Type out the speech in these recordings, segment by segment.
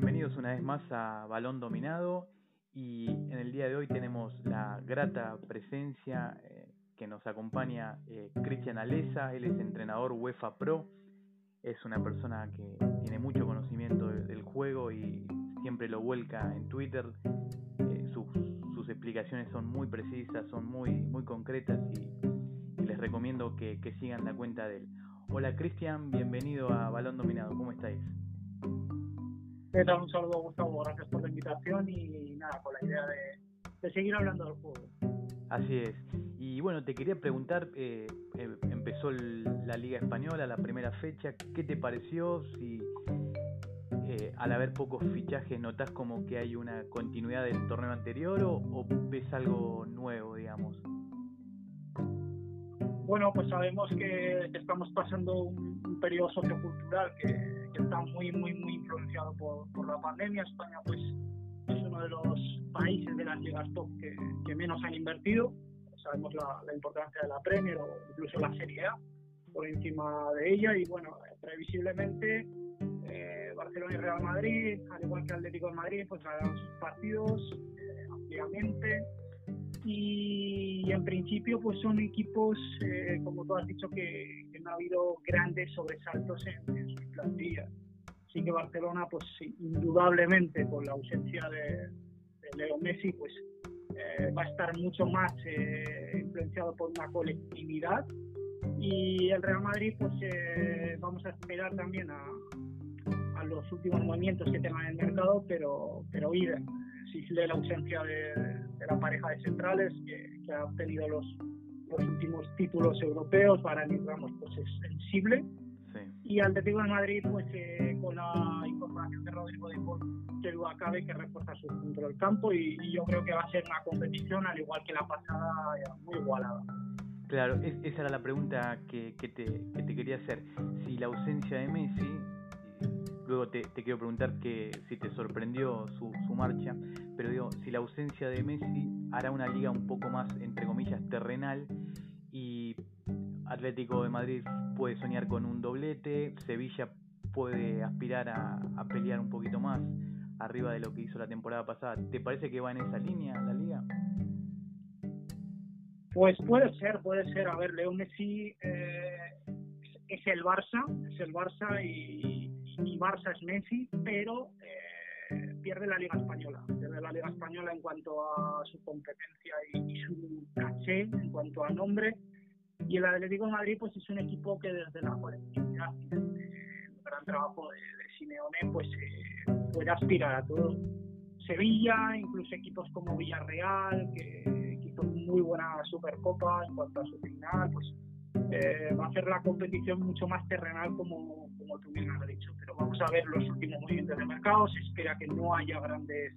bienvenidos una vez más a Balón Dominado. Y en el día de hoy tenemos la grata presencia eh, que nos acompaña eh, Cristian Alesa, él es entrenador UEFA Pro, es una persona que tiene mucho conocimiento del juego y siempre lo vuelca en Twitter, eh, sus, explicaciones son muy precisas, son muy, muy concretas y, les recomiendo que, que sigan la cuenta de él. Hola Cristian, bienvenido a Balón Dominado, ¿cómo estáis? ¿Qué tal? Un saludo, Gustavo. Gracias por la invitación y nada, con la idea de, seguir hablando del juego. Así es. Y bueno, te quería preguntar, eh, em, empezó la Liga Española, la primera fecha, ¿qué te pareció? Si eh, al haber pocos fichajes notas como que hay una continuidad del torneo anterior o, ves algo nuevo, digamos. Bueno, pues sabemos que estamos pasando un, un periodo sociocultural que que está muy, muy, muy influenciado por, por la pandemia. España, pues, es uno de los países de las ligas top que, que menos han invertido. Sabemos la, la, importancia de la Premier o incluso la Serie A por encima de ella. Y bueno, previsiblemente eh, Barcelona y Real Madrid, al igual que Atlético de Madrid, pues harán sus partidos eh, ampliamente y en principio pues son equipos, eh, como tú has dicho, que, no ha habido grandes sobresaltos en, sus plantillas. Así que Barcelona, pues indudablemente con la ausencia de, Leo Messi, pues eh, va a estar mucho más eh, influenciado por una colectividad. Y el Real Madrid, pues vamos a esperar también a, a, los últimos movimientos que tengan en el mercado, pero, pero ir existe la ausencia de, la pareja de centrales que, ha obtenido los, los últimos títulos europeos. para Ramos pues es sensible. Sí. Y Atlético de Madrid, pues eh, con la incorporación de Rodrigo de Paul, que lo acabe, que refuerza su punto del campo. Y, yo creo que va a ser una competición, al igual que la pasada, muy igualada. Claro, esa era la pregunta que, que, te, que te quería hacer. Si la ausencia de Messi Luego te, quiero preguntar que si te sorprendió su, marcha, pero digo, si la ausencia de Messi hará una liga un poco más, entre comillas, terrenal y Atlético de Madrid puede soñar con un doblete, Sevilla puede aspirar a, a pelear un poquito más arriba de lo que hizo la temporada pasada. ¿Te parece que va en esa línea la liga? Pues puede ser, puede ser. A ver, Leo Messi eh, es el Barça, es el Barça y, y Barça es Messi, pero eh, pierde la Liga Española. Pierde la Liga Española en cuanto a su competencia y, su caché, en cuanto a nombre. Y el Atlético de Madrid pues es un equipo que desde la colectividad y desde el gran trabajo de, Simeone pues eh, puede aspirar a todo. Sevilla, incluso equipos como Villarreal, que, que hizo muy buena Supercopa en cuanto a su final, pues eh, va a hacer la competición mucho más terrenal como, como tú bien has dicho. Pero vamos a ver los últimos movimientos de mercado. Se espera que no haya grandes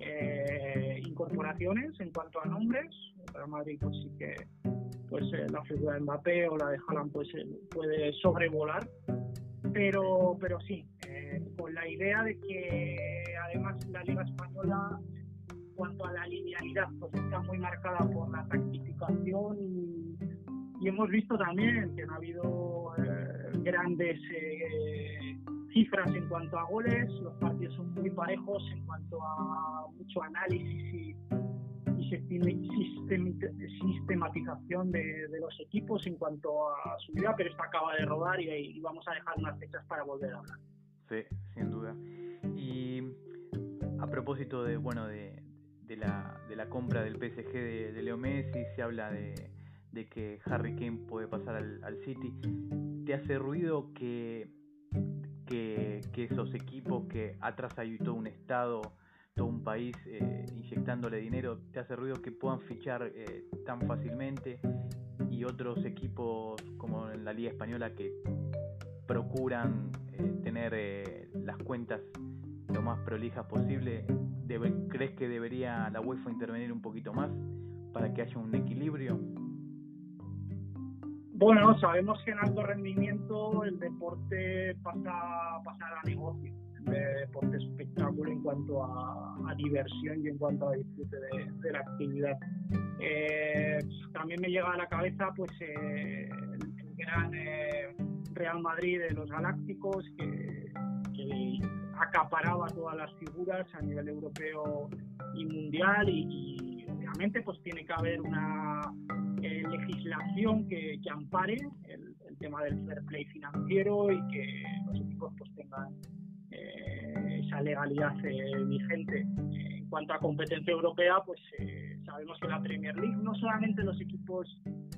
eh, incorporaciones en cuanto a nombres. Para Madrid pues sí que pues eh, la figura de Mbappé o la de Haaland pues puede sobrevolar. Pero, pero sí, con la idea de que además la Liga Española en cuanto a la linealidad pues está muy marcada por la tactificación y y hemos visto también que no ha habido eh, grandes eh, cifras en cuanto a goles, los partidos son muy parejos en cuanto a mucho análisis y, sistematización de, los equipos en cuanto a su vida, pero esto acaba de rodar y, vamos a dejar unas fechas para volver a hablar. Sí, sin duda. Y a propósito de, bueno, de, de, la, de la compra del PSG de, de Leo Messi, se habla de de que Harry Kane puede pasar al, City, ¿te hace ruido que, que, esos equipos que atrás hay todo un estado, todo un país eh, inyectándole dinero, ¿te hace ruido que puedan fichar eh, tan fácilmente. Y otros equipos como en la Liga Española que procuran eh, tener las cuentas lo más prolijas posible, ¿crees que debería la UEFA intervenir un poquito más para que haya un equilibrio? Bueno, sabemos que en alto rendimiento el deporte pasa, pasa a negocio, el deporte espectáculo en cuanto a, diversión y en cuanto a disfrute de, la actividad. Eh, también me llega a la cabeza pues eh, el, gran eh, Real Madrid de los Galácticos, que, acaparaba todas las figuras a nivel europeo y mundial y, obviamente pues tiene que haber una eh, legislación que, ampare el, tema del fair play financiero y que los equipos pues tengan eh, esa legalidad eh, vigente. En cuanto a competencia europea, pues sabemos que la Premier League no solamente los equipos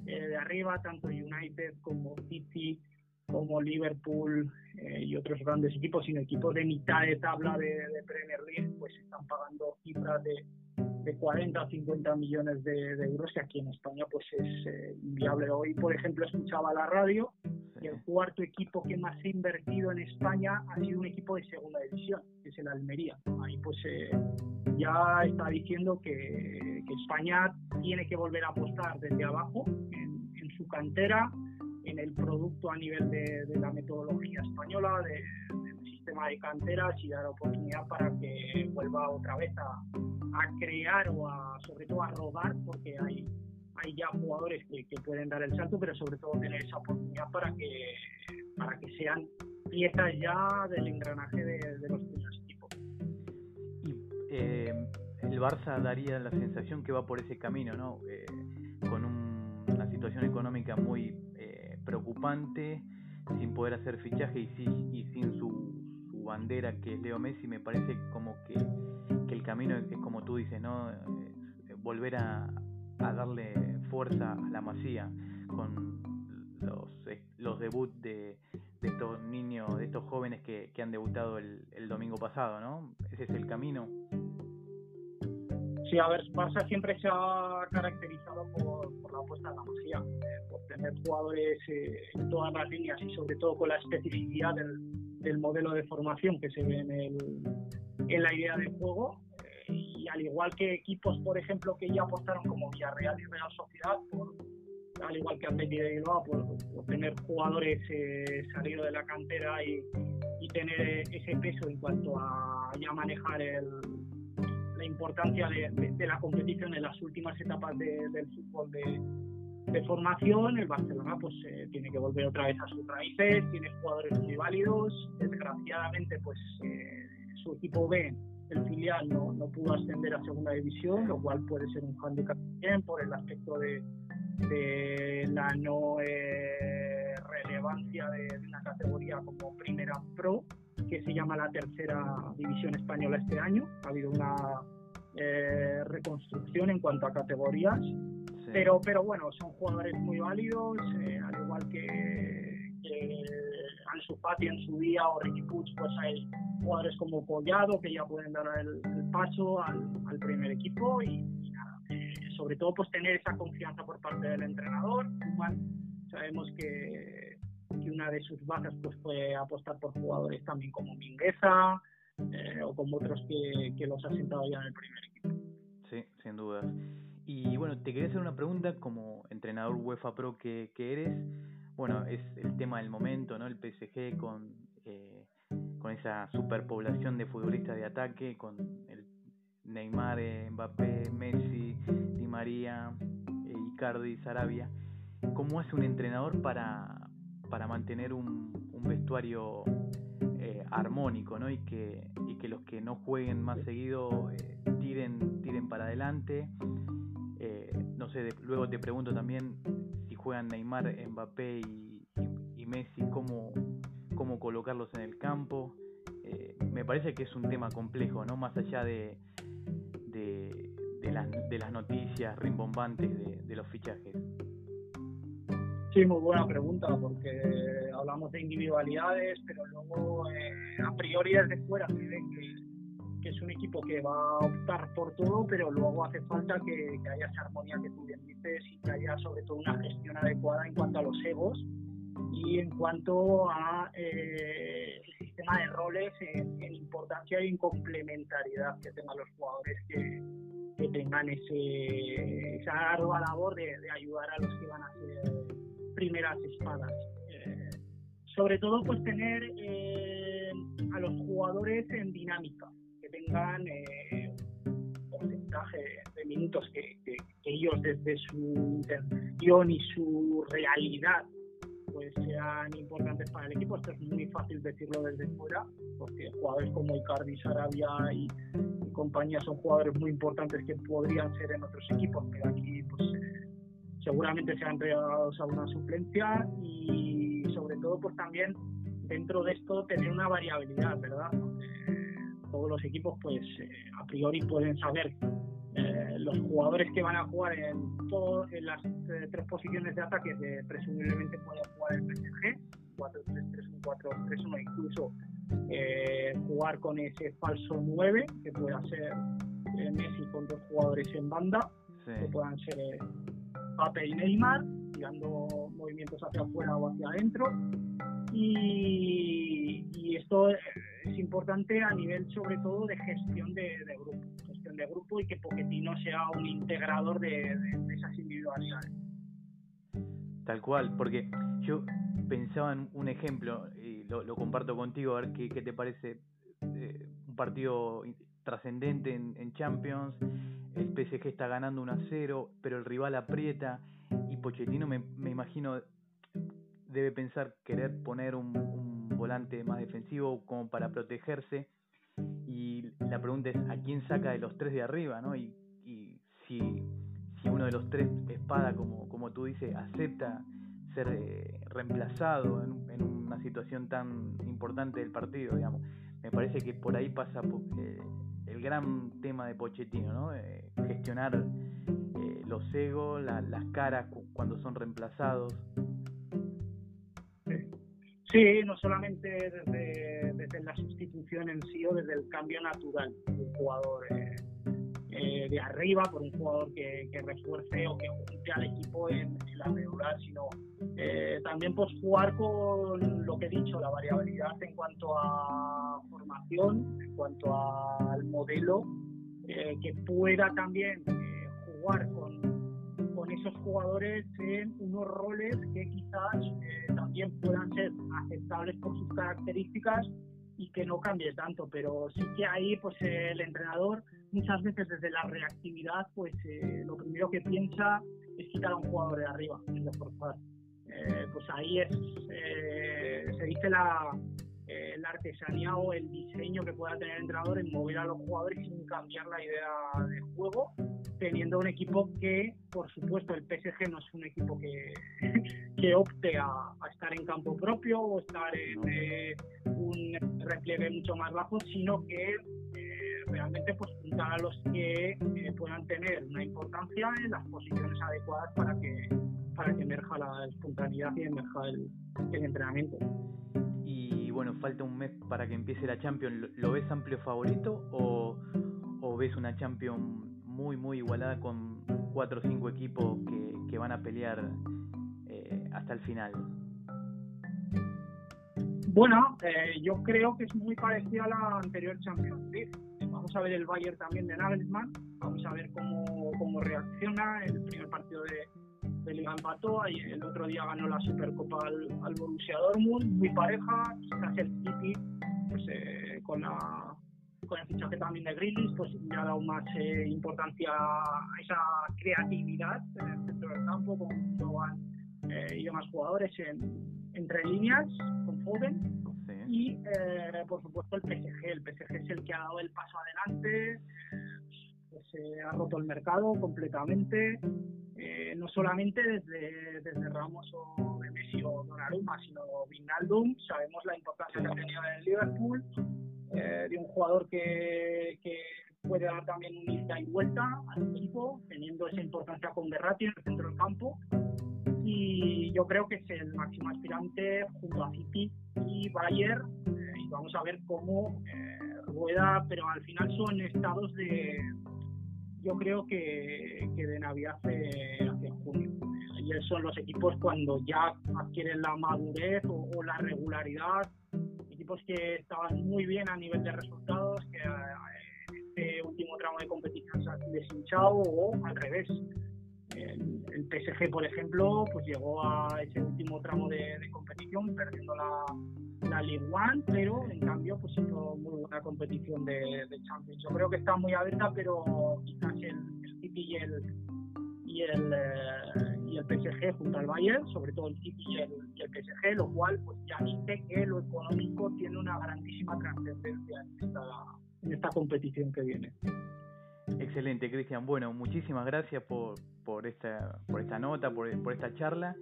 de arriba, tanto United como City, como Liverpool eh, y otros grandes equipos, sino equipos de mitad de tabla de, Premier League, pues están pagando cifras de, de 40 o 50 millones de, euros, que aquí en España pues es eh, inviable. Hoy, por ejemplo, escuchaba la radio y el cuarto equipo que más ha invertido en España ha sido un equipo de segunda división, que es el Almería. Ahí pues eh, ya está diciendo que, que, España tiene que volver a apostar desde abajo en, en su cantera en el producto a nivel de, la metodología española, del de canteras y dar oportunidad para que vuelva otra vez a, crear o a, sobre todo a rodar, porque hay, hay ya jugadores que, pueden dar el salto, pero sobre todo tener esa oportunidad para que, para que sean piezas ya del engranaje de, los primeros equipos. Y eh, el Barça daría la sensación que va por ese camino, ¿no? Eh, con una situación económica muy preocupante, sin poder hacer fichaje y, y sin su, bandera que es Leo Messi, me parece como que, el camino es como tú dices, ¿no? Eh, volver a, a, darle fuerza a la masía con los, los debuts de, estos niños, de estos jóvenes que, han debutado el, domingo pasado, ¿no? Ese es el camino. Sí, a ver, Barça siempre se ha caracterizado por, la apuesta en la masía, eh, por tener jugadores eh, en todas las líneas y sobre todo con la especificidad del, del modelo de formación que se ve en, el, en la idea de juego. Eh, y al igual que equipos, por ejemplo, que ya apostaron como Villarreal y Real Sociedad, por, al igual que Atleti de Bilbao, por, tener jugadores salidos de la cantera y, y tener ese peso en cuanto a ya manejar el la importancia de, la competición en las últimas etapas del fútbol de, formación. El Barcelona pues tiene que volver otra vez a sus raíces, tiene jugadores muy válidos. Desgraciadamente pues eh, su equipo B, el filial, no, no pudo ascender a segunda división, lo cual puede ser un handicap también por el aspecto de, la no eh, relevancia de, una categoría como Primera Pro que se llama la tercera división española este año. Ha habido una eh, reconstrucción en cuanto a categorías, pero, pero bueno, son jugadores muy válidos, eh, al igual que, que Ansu Fati en su día o Ricky Puig, pues hay jugadores como Collado que ya pueden dar el, paso al, primer equipo y, eh, sobre todo pues tener esa confianza por parte del entrenador. sabemos que que una de sus bajas pues fue apostar por jugadores también como Mingueza eh, o como otros que, que, los ha sentado ya en el primer equipo. Sí, sin dudas. Y bueno, te quería hacer una pregunta como entrenador UEFA Pro que, que eres. Bueno, es el tema del momento, ¿no? El PSG con, eh, con esa superpoblación de futbolistas de ataque, con el Neymar, Mbappé, Messi, Di María, eh, Icardi, Sarabia. ¿Cómo hace un entrenador para, para mantener un, vestuario eh, armónico, ¿no? Y que, y que los que no jueguen más seguido eh, tiren, tiren para adelante. Eh, no sé, luego te pregunto también si juegan Neymar, Mbappé y, Messi, cómo, cómo colocarlos en el campo. me parece que es un tema complejo, ¿no? Más allá de, de, las, de las noticias rimbombantes de, de los fichajes. Sí, muy buena pregunta, porque hablamos de individualidades, pero luego eh, a priori desde fuera se ve que, que, es un equipo que va a optar por todo, pero luego hace falta que, haya esa armonía que tú bien dices y que haya sobre todo una gestión adecuada en cuanto a los egos y en cuanto a eh, el sistema de roles en, importancia y en complementariedad que tengan los jugadores que, que tengan ese, esa ardua labor de, de ayudar a los que van a ser primeras espadas. Eh, sobre todo, pues tener eh, a los jugadores en dinámica, tengan eh, porcentaje de minutos que, ellos desde su intención y su realidad pues sean importantes para el equipo. Esto es muy fácil decirlo desde fuera, porque jugadores como Icardi, Sarabia y, compañía son jugadores muy importantes que podrían ser en otros equipos, pero aquí pues seguramente sean regados a una suplencia y sobre todo pues también dentro de esto tener una variabilidad, ¿verdad? Todos los equipos pues eh, a priori pueden saber eh, los jugadores que van a jugar en, en las eh, tres posiciones de ataque que presumiblemente pueden jugar el PSG, 4-3-3, 4-3-1, incluso eh, jugar con ese falso 9, que pueda ser Messi con dos jugadores en banda, que puedan ser Pape y Neymar, tirando movimientos hacia afuera o hacia adentro. Y, y, esto es importante a nivel sobre todo de gestión de, de grupo de grupo y que Pochettino sea un integrador de, esas individualidades. Tal cual, porque yo pensaba en un ejemplo, y lo, comparto contigo, a ver qué, te parece eh, un partido trascendente en, Champions, el PSG está ganando 1 a 0, pero el rival aprieta y Pochettino me, me imagino debe pensar querer poner un, volante más defensivo como para protegerse y la pregunta es a quién saca de los tres de arriba, ¿no? Y, y si, si uno de los tres espada, como, como tú dices, acepta ser eh, reemplazado en, una situación tan importante del partido, digamos. Me parece que por ahí pasa eh, el gran tema de Pochettino, ¿no? Eh, gestionar los egos, las caras cuando son reemplazados. Sí, no solamente desde, desde, la sustitución en sí o desde el cambio natural de un jugador eh, eh, de arriba por un jugador que, que, refuerce o que junte al equipo en, la regular, sino eh, también pues jugar con lo que he dicho, la variabilidad en cuanto a formación, en cuanto al modelo, que pueda también jugar con con esos jugadores en unos roles que quizás eh, también puedan ser aceptables por sus características y que no cambie tanto, pero sí que ahí pues el entrenador muchas veces desde la reactividad pues eh, lo primero que piensa es quitar a un jugador de arriba, es reforzar. Eh, pues ahí es, se dice la, la artesanía o el diseño que pueda tener el entrenador en mover a los jugadores sin cambiar la idea de juego teniendo un equipo que, por supuesto, el PSG no es un equipo que, que opte a, estar en campo propio o estar en eh, un repliegue mucho más bajo, sino que eh, realmente pues juntar a los que eh, puedan tener una importancia en las posiciones adecuadas para que para que emerja la espontaneidad y emerja el, el entrenamiento. Y bueno, falta un mes para que empiece la Champions. ¿Lo ves amplio favorito o, ves una Champions muy, muy igualada con cuatro o cinco equipos que, que van a pelear eh, hasta el final. Bueno, eh, yo creo que es muy parecida a la anterior Champions League. Vamos a ver el Bayern también de Nagelsmann, vamos a ver cómo, cómo reacciona. El primer partido de, de Liga empató, y el otro día ganó la Supercopa al, al Borussia Dortmund, muy pareja, quizás el City pues, eh, con la con el fichaje también de Grealish, pues le ha dado más eh, importancia a esa creatividad en el centro del campo, con eh, y demás jugadores entre líneas, con Foden. Y eh, por supuesto el PSG. El PSG es el que ha dado el paso adelante, pues, se ha roto el mercado completamente. no solamente desde, desde Ramos o de Messi o Donnarumma, sino Vinaldum. Sabemos la importancia que ha tenido en el Liverpool eh, de un jugador que, que, puede dar también un ida y vuelta al equipo, teniendo esa importancia con Berratti en el centro del campo. Y yo creo que es el máximo aspirante junto a City y Bayern. Eh, y vamos a ver cómo eh, rueda, pero al final son estados de, yo creo que, que de Navidad hacia, junio. Y son los equipos cuando ya adquieren la madurez o la regularidad que estaban muy bien a nivel de resultados, que en este último tramo de competición se han deshinchado o al revés. El, PSG, por ejemplo, pues llegó a ese último tramo de, competición perdiendo la, la League One, pero en cambio pues hizo muy buena competición de, Champions. Yo creo que está muy abierta, pero quizás el, City y el, y el, eh, y el PSG junto al Bayern, sobre todo el City y el, PSG, lo cual pues ya dice que lo económico tiene una grandísima trascendencia en esta, en esta competición que viene. Excelente, Cristian. Bueno, muchísimas gracias por, por, esta, por esta nota, por, por esta charla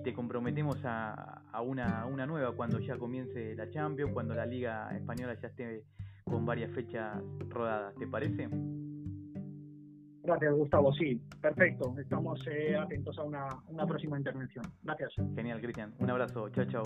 y te comprometemos a, a, una, una nueva cuando ya comience la Champions, cuando la Liga Española ya esté con varias fechas rodadas. ¿Te parece? Gracias, Gustavo. Sí, perfecto. Estamos eh, atentos a una, una próxima intervención. Gracias. Genial, Cristian. Un abrazo. Chao, chao.